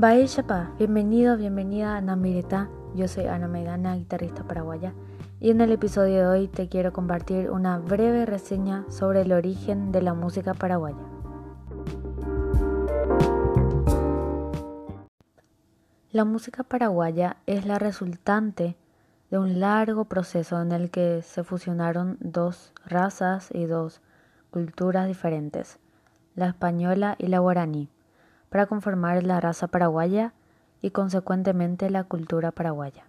Bye Chapa, bienvenido, bienvenida a Namireta. Yo soy Ana Maidana, guitarrista paraguaya, y en el episodio de hoy te quiero compartir una breve reseña sobre el origen de la música paraguaya. La música paraguaya es la resultante de un largo proceso en el que se fusionaron dos razas y dos culturas diferentes, la española y la guaraní, para conformar la raza paraguaya y consecuentemente la cultura paraguaya.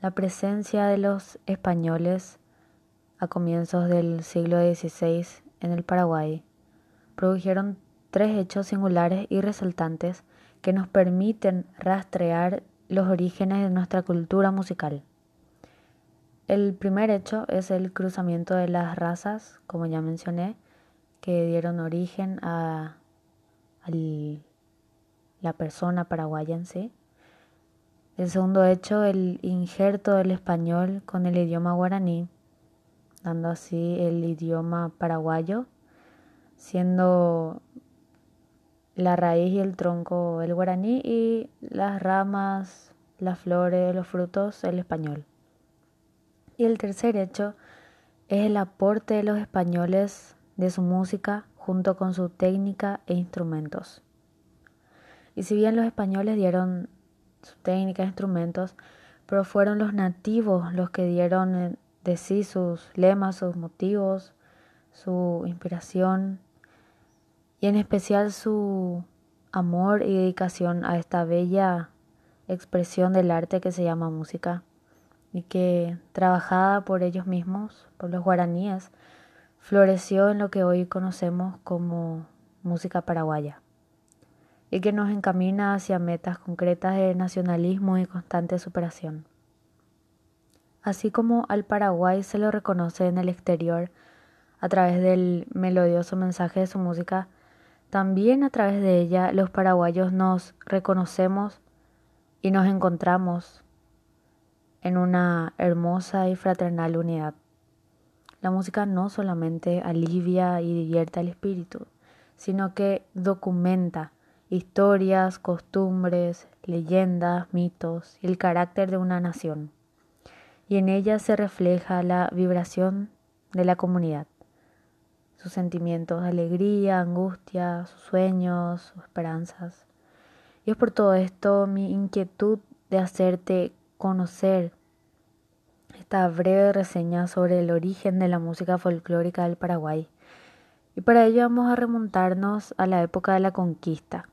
La presencia de los españoles a comienzos del siglo XVI en el Paraguay produjeron tres hechos singulares y resaltantes que nos permiten rastrear los orígenes de nuestra cultura musical. El primer hecho es el cruzamiento de las razas, como ya mencioné, que dieron origen a, la persona paraguaya en sí. El segundo hecho, el injerto del español con el idioma guaraní, dando así el idioma paraguayo, siendo la raíz y el tronco el guaraní y las ramas, las flores, los frutos el español. Y el tercer hecho es el aporte de los españoles de su música junto con su técnica e instrumentos. Y si bien los españoles dieron su técnica e instrumentos, pero fueron los nativos los que dieron de sí sus lemas, sus motivos, su inspiración y en especial su amor y dedicación a esta bella expresión del arte que se llama música y que trabajada por ellos mismos, por los guaraníes, floreció en lo que hoy conocemos como música paraguaya y que nos encamina hacia metas concretas de nacionalismo y constante superación. Así como al Paraguay se lo reconoce en el exterior a través del melodioso mensaje de su música, también a través de ella los paraguayos nos reconocemos y nos encontramos en una hermosa y fraternal unidad. La música no solamente alivia y divierte al espíritu, sino que documenta historias, costumbres, leyendas, mitos y el carácter de una nación. Y en ella se refleja la vibración de la comunidad sus sentimientos de alegría, angustia, sus sueños, sus esperanzas. Y es por todo esto mi inquietud de hacerte conocer esta breve reseña sobre el origen de la música folclórica del Paraguay. Y para ello vamos a remontarnos a la época de la conquista.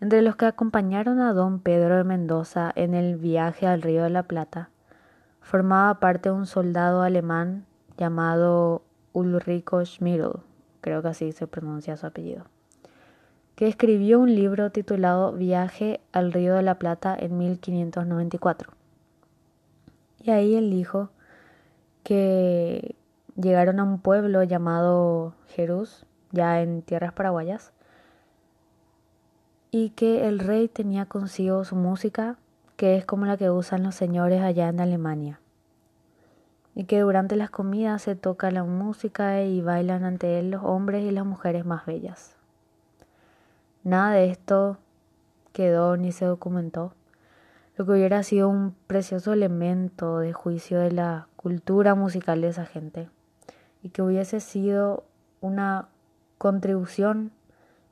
Entre los que acompañaron a don Pedro de Mendoza en el viaje al Río de la Plata, formaba parte un soldado alemán llamado Ulrico Schmidl, creo que así se pronuncia su apellido, que escribió un libro titulado Viaje al Río de la Plata en 1594. Y ahí él dijo que llegaron a un pueblo llamado Jerús, ya en tierras paraguayas, y que el rey tenía consigo su música, que es como la que usan los señores allá en Alemania y que durante las comidas se toca la música y bailan ante él los hombres y las mujeres más bellas. Nada de esto quedó ni se documentó, lo que hubiera sido un precioso elemento de juicio de la cultura musical de esa gente y que hubiese sido una contribución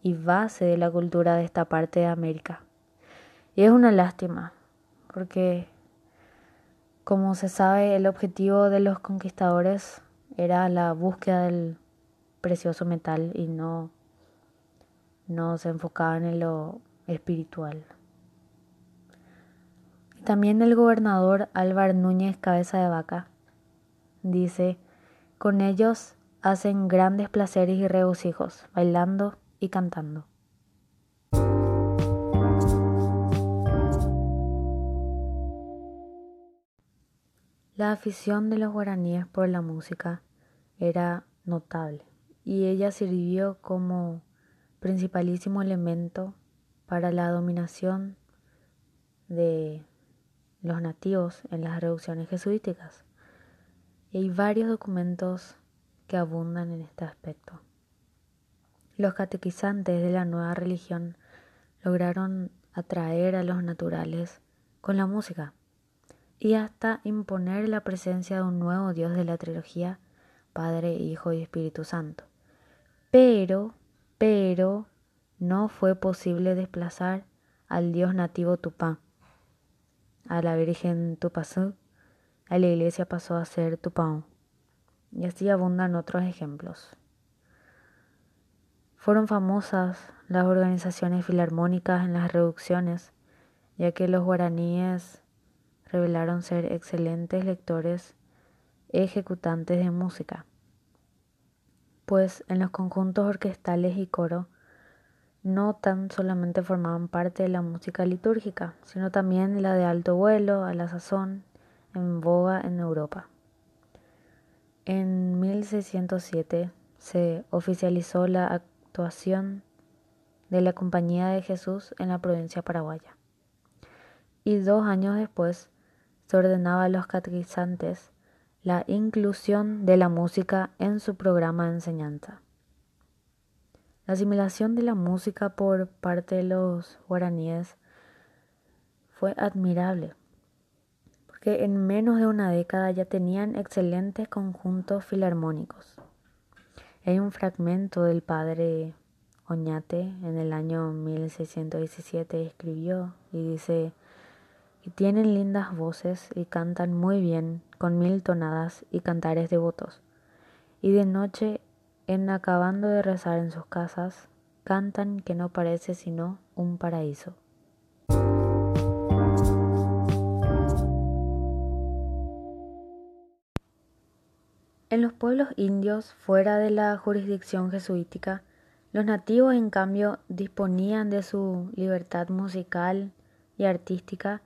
y base de la cultura de esta parte de América. Y es una lástima, porque como se sabe, el objetivo de los conquistadores era la búsqueda del precioso metal y no, no se enfocaban en lo espiritual. También el gobernador Álvaro Núñez Cabeza de Vaca dice, con ellos hacen grandes placeres y regocijos, bailando y cantando. La afición de los guaraníes por la música era notable y ella sirvió como principalísimo elemento para la dominación de los nativos en las reducciones jesuíticas. Y hay varios documentos que abundan en este aspecto. Los catequizantes de la nueva religión lograron atraer a los naturales con la música y hasta imponer la presencia de un nuevo Dios de la trilogía, Padre, Hijo y Espíritu Santo. Pero, pero, no fue posible desplazar al Dios nativo Tupá, a la Virgen Tupazú, a la iglesia pasó a ser Tupão. Y así abundan otros ejemplos. Fueron famosas las organizaciones filarmónicas en las reducciones, ya que los guaraníes revelaron ser excelentes lectores ejecutantes de música, pues en los conjuntos orquestales y coro no tan solamente formaban parte de la música litúrgica, sino también la de alto vuelo, a la sazón, en boga en Europa. En 1607 se oficializó la actuación de la Compañía de Jesús en la provincia paraguaya. Y dos años después se ordenaba a los catequizantes la inclusión de la música en su programa de enseñanza. La asimilación de la música por parte de los guaraníes fue admirable, porque en menos de una década ya tenían excelentes conjuntos filarmónicos. Hay un fragmento del padre Oñate en el año 1617 escribió y dice, y tienen lindas voces y cantan muy bien con mil tonadas y cantares devotos. Y de noche, en acabando de rezar en sus casas, cantan que no parece sino un paraíso. En los pueblos indios fuera de la jurisdicción jesuítica, los nativos en cambio disponían de su libertad musical y artística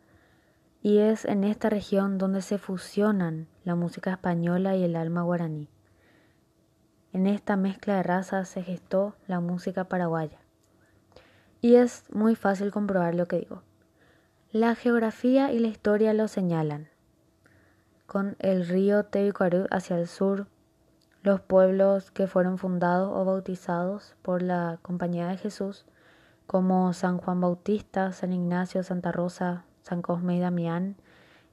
y es en esta región donde se fusionan la música española y el alma guaraní. En esta mezcla de razas se gestó la música paraguaya. Y es muy fácil comprobar lo que digo. La geografía y la historia lo señalan. Con el río Tebicuarú hacia el sur, los pueblos que fueron fundados o bautizados por la Compañía de Jesús, como San Juan Bautista, San Ignacio, Santa Rosa, San Cosme y Damián,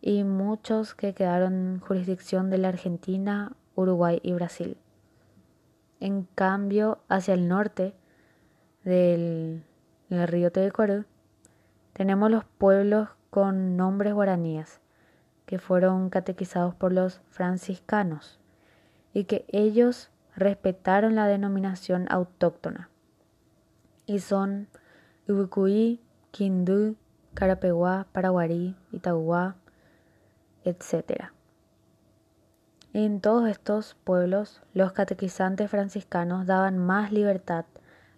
y muchos que quedaron en jurisdicción de la Argentina, Uruguay y Brasil. En cambio, hacia el norte del, río Tebecorú, tenemos los pueblos con nombres guaraníes, que fueron catequizados por los franciscanos, y que ellos respetaron la denominación autóctona, y son Ubucuí, Quindú, Carapeguá, Paraguarí, Itaguá, etc. En todos estos pueblos, los catequizantes franciscanos daban más libertad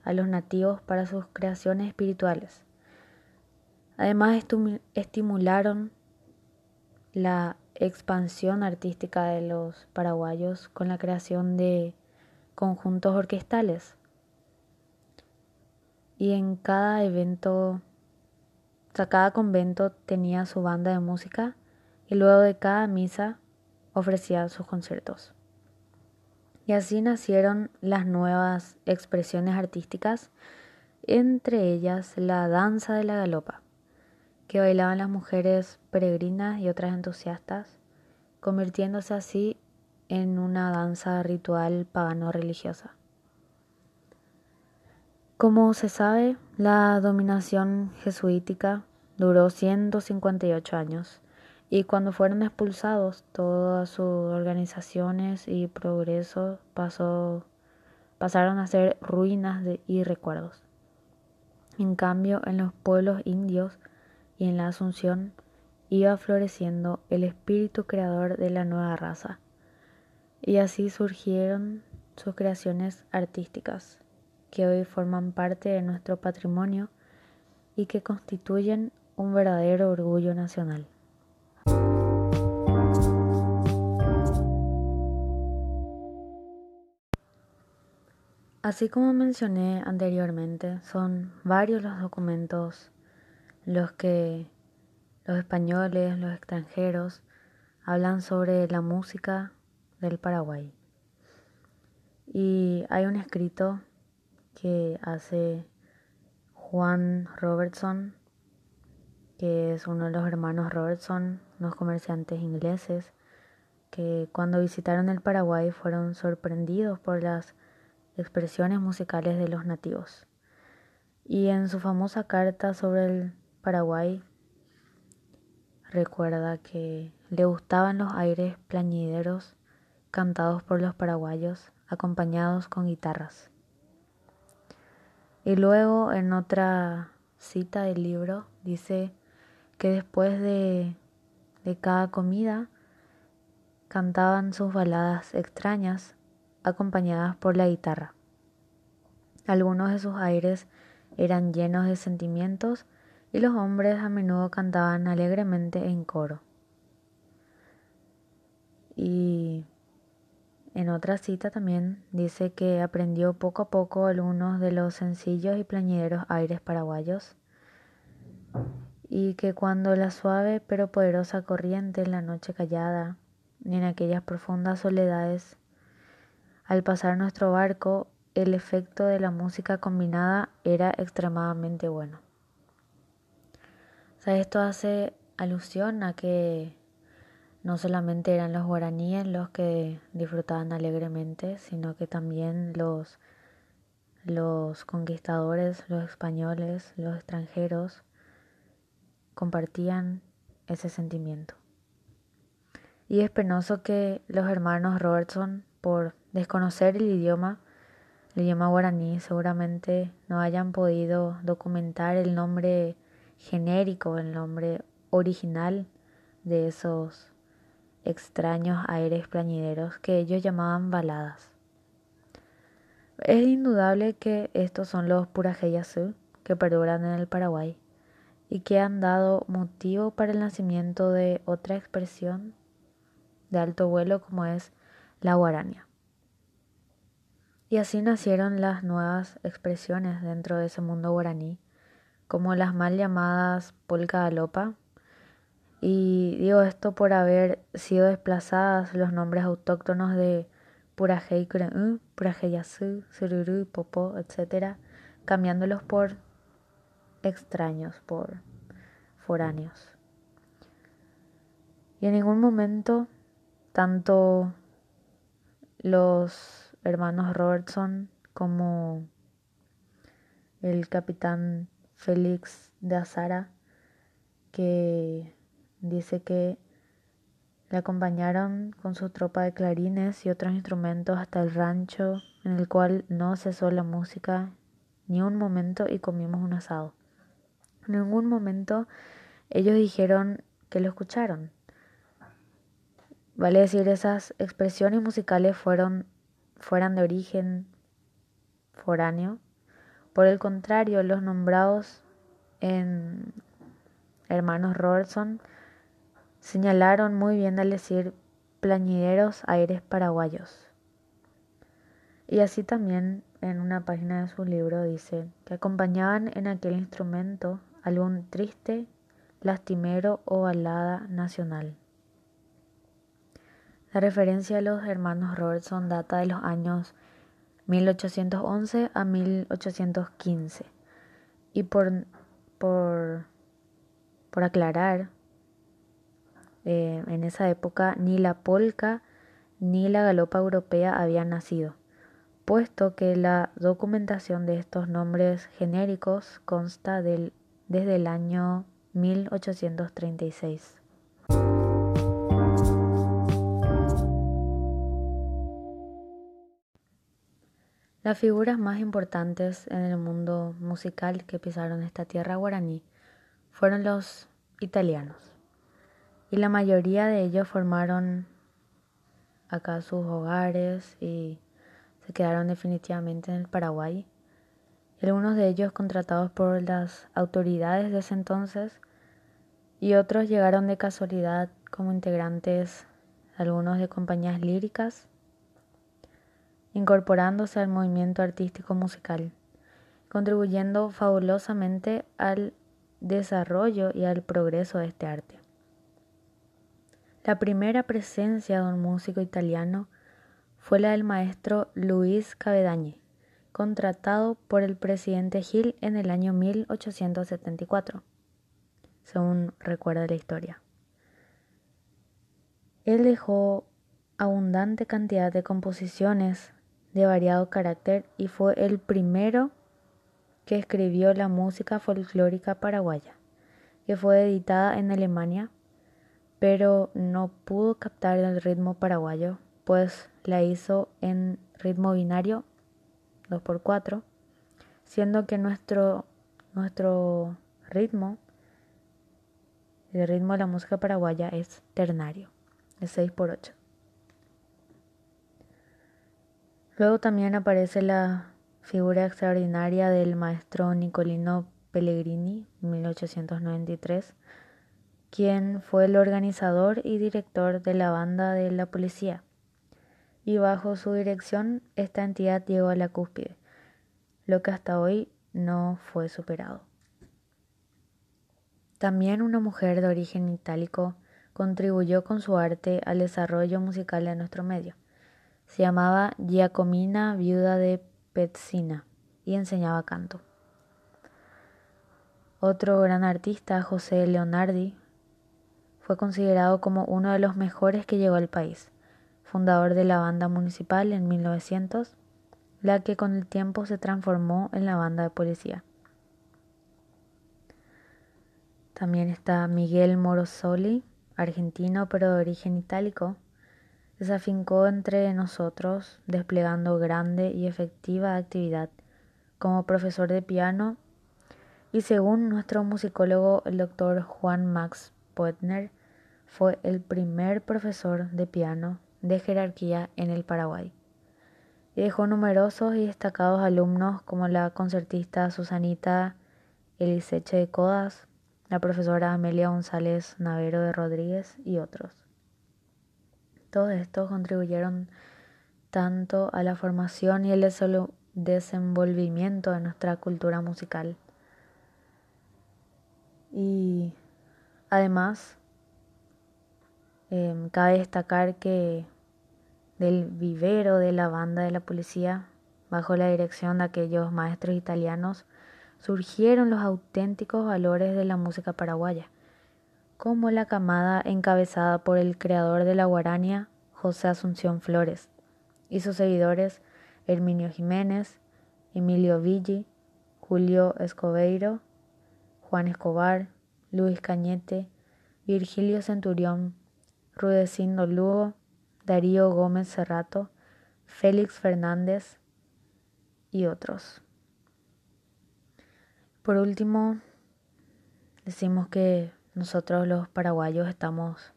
a los nativos para sus creaciones espirituales. Además, estimularon la expansión artística de los paraguayos con la creación de conjuntos orquestales. Y en cada evento cada convento tenía su banda de música y luego de cada misa ofrecía sus conciertos. Y así nacieron las nuevas expresiones artísticas, entre ellas la danza de la galopa, que bailaban las mujeres peregrinas y otras entusiastas, convirtiéndose así en una danza ritual pagano-religiosa. Como se sabe, la dominación jesuítica duró 158 años y cuando fueron expulsados todas sus organizaciones y progreso pasó, pasaron a ser ruinas y recuerdos. En cambio, en los pueblos indios y en la Asunción iba floreciendo el espíritu creador de la nueva raza y así surgieron sus creaciones artísticas que hoy forman parte de nuestro patrimonio y que constituyen un verdadero orgullo nacional. Así como mencioné anteriormente, son varios los documentos los que los españoles, los extranjeros, hablan sobre la música del Paraguay. Y hay un escrito que hace Juan Robertson, que es uno de los hermanos Robertson, unos comerciantes ingleses, que cuando visitaron el Paraguay fueron sorprendidos por las expresiones musicales de los nativos. Y en su famosa carta sobre el Paraguay recuerda que le gustaban los aires plañideros cantados por los paraguayos acompañados con guitarras. Y luego en otra cita del libro dice que después de, de cada comida cantaban sus baladas extrañas acompañadas por la guitarra. Algunos de sus aires eran llenos de sentimientos y los hombres a menudo cantaban alegremente en coro. Y en otra cita también dice que aprendió poco a poco algunos de los sencillos y plañideros aires paraguayos y que cuando la suave pero poderosa corriente en la noche callada y en aquellas profundas soledades, al pasar nuestro barco, el efecto de la música combinada era extremadamente bueno. O esto hace alusión a que no solamente eran los guaraníes los que disfrutaban alegremente, sino que también los, los conquistadores, los españoles, los extranjeros, compartían ese sentimiento. Y es penoso que los hermanos Robertson, por desconocer el idioma, el idioma guaraní, seguramente no hayan podido documentar el nombre genérico, el nombre original de esos extraños aires plañideros que ellos llamaban baladas. Es indudable que estos son los Purajeyasú que perduran en el Paraguay y que han dado motivo para el nacimiento de otra expresión de alto vuelo como es la guarania. Y así nacieron las nuevas expresiones dentro de ese mundo guaraní, como las mal llamadas polka alopa, y digo esto por haber sido desplazadas los nombres autóctonos de Purajey Purajey Purajeyasu, Sururu, Popo, etc., cambiándolos por extraños, por foráneos. Y en ningún momento, tanto los hermanos Robertson como el capitán Félix de Azara, que Dice que le acompañaron con su tropa de clarines y otros instrumentos hasta el rancho, en el cual no cesó la música ni un momento y comimos un asado. En ningún momento ellos dijeron que lo escucharon. Vale decir, esas expresiones musicales fueron, fueran de origen foráneo. Por el contrario, los nombrados en hermanos Robertson Señalaron muy bien al decir plañideros aires paraguayos. Y así también en una página de su libro dice que acompañaban en aquel instrumento algún triste, lastimero o balada nacional. La referencia a los hermanos Robertson data de los años 1811 a 1815. Y por, por, por aclarar, eh, en esa época ni la polca ni la galopa europea habían nacido, puesto que la documentación de estos nombres genéricos consta desde el año 1836. Las figuras más importantes en el mundo musical que pisaron esta tierra guaraní fueron los italianos y la mayoría de ellos formaron acá sus hogares y se quedaron definitivamente en el Paraguay. Algunos de ellos contratados por las autoridades de ese entonces y otros llegaron de casualidad como integrantes algunos de compañías líricas, incorporándose al movimiento artístico musical, contribuyendo fabulosamente al desarrollo y al progreso de este arte. La primera presencia de un músico italiano fue la del maestro Luis Cavedañe, contratado por el presidente Gil en el año 1874, según recuerda la historia. Él dejó abundante cantidad de composiciones de variado carácter y fue el primero que escribió la música folclórica paraguaya, que fue editada en Alemania, pero no pudo captar el ritmo paraguayo, pues la hizo en ritmo binario 2x4, siendo que nuestro, nuestro ritmo, el ritmo de la música paraguaya es ternario, es 6x8. Luego también aparece la figura extraordinaria del maestro Nicolino Pellegrini, 1893, quien fue el organizador y director de la banda de la policía. Y bajo su dirección esta entidad llegó a la cúspide, lo que hasta hoy no fue superado. También una mujer de origen itálico contribuyó con su arte al desarrollo musical de nuestro medio. Se llamaba Giacomina, viuda de Pezzina, y enseñaba canto. Otro gran artista, José Leonardi, fue considerado como uno de los mejores que llegó al país, fundador de la banda municipal en 1900, la que con el tiempo se transformó en la banda de policía. También está Miguel Morosoli, argentino pero de origen itálico, se afincó entre nosotros, desplegando grande y efectiva actividad como profesor de piano y según nuestro musicólogo el doctor Juan Max Poetner, fue el primer profesor de piano de jerarquía en el Paraguay. Y dejó numerosos y destacados alumnos como la concertista Susanita Eliseche de Codas, la profesora Amelia González Navero de Rodríguez y otros. Todos estos contribuyeron tanto a la formación y el desenvolvimiento de nuestra cultura musical. Y además, em, cabe destacar que del vivero de la banda de la policía, bajo la dirección de aquellos maestros italianos, surgieron los auténticos valores de la música paraguaya como la camada encabezada por el creador de la guarania, José Asunción Flores, y sus seguidores Herminio Jiménez, Emilio Villi, Julio Escobeiro, Juan Escobar, Luis Cañete, Virgilio Centurión, Rudecindo Lugo, Darío Gómez Cerrato, Félix Fernández y otros. Por último, decimos que nosotros los paraguayos estamos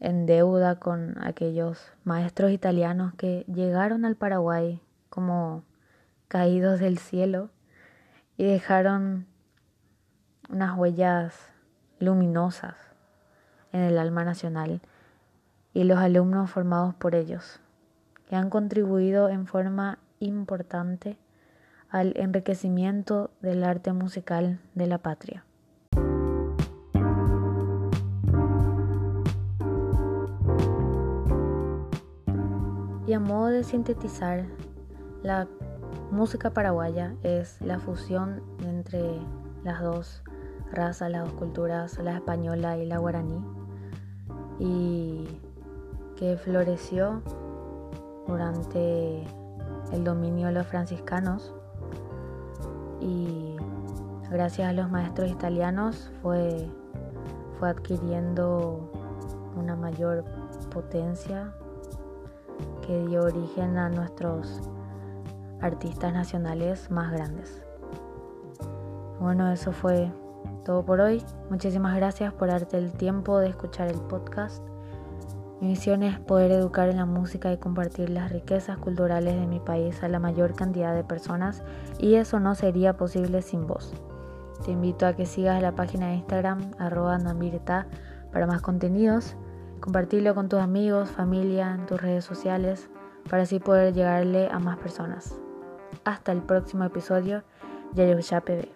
en deuda con aquellos maestros italianos que llegaron al Paraguay como caídos del cielo y dejaron unas huellas luminosas en el alma nacional y los alumnos formados por ellos, que han contribuido en forma importante al enriquecimiento del arte musical de la patria. Y a modo de sintetizar, la música paraguaya es la fusión entre las dos razas, las dos culturas, la española y la guaraní, y que floreció durante el dominio de los franciscanos. Y gracias a los maestros italianos fue, fue adquiriendo una mayor potencia que dio origen a nuestros artistas nacionales más grandes. Bueno, eso fue todo por hoy. Muchísimas gracias por darte el tiempo de escuchar el podcast. Mi misión es poder educar en la música y compartir las riquezas culturales de mi país a la mayor cantidad de personas y eso no sería posible sin vos. Te invito a que sigas la página de Instagram arroba para más contenidos Compartirlo con tus amigos, familia, en tus redes sociales, para así poder llegarle a más personas. Hasta el próximo episodio. ya PB.